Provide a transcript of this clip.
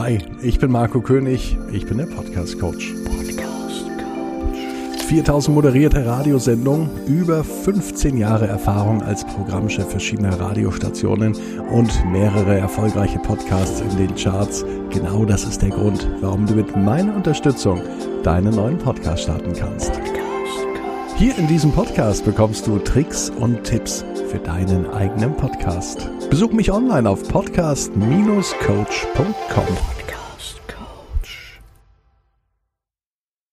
Hi, ich bin Marco König, ich bin der Podcast Coach. Podcast Coach. 4000 moderierte Radiosendungen, über 15 Jahre Erfahrung als Programmchef verschiedener Radiostationen und mehrere erfolgreiche Podcasts in den Charts. Genau das ist der Grund, warum du mit meiner Unterstützung deinen neuen Podcast starten kannst. Hier in diesem Podcast bekommst du Tricks und Tipps für deinen eigenen Podcast. Besuch mich online auf podcast-coach.com.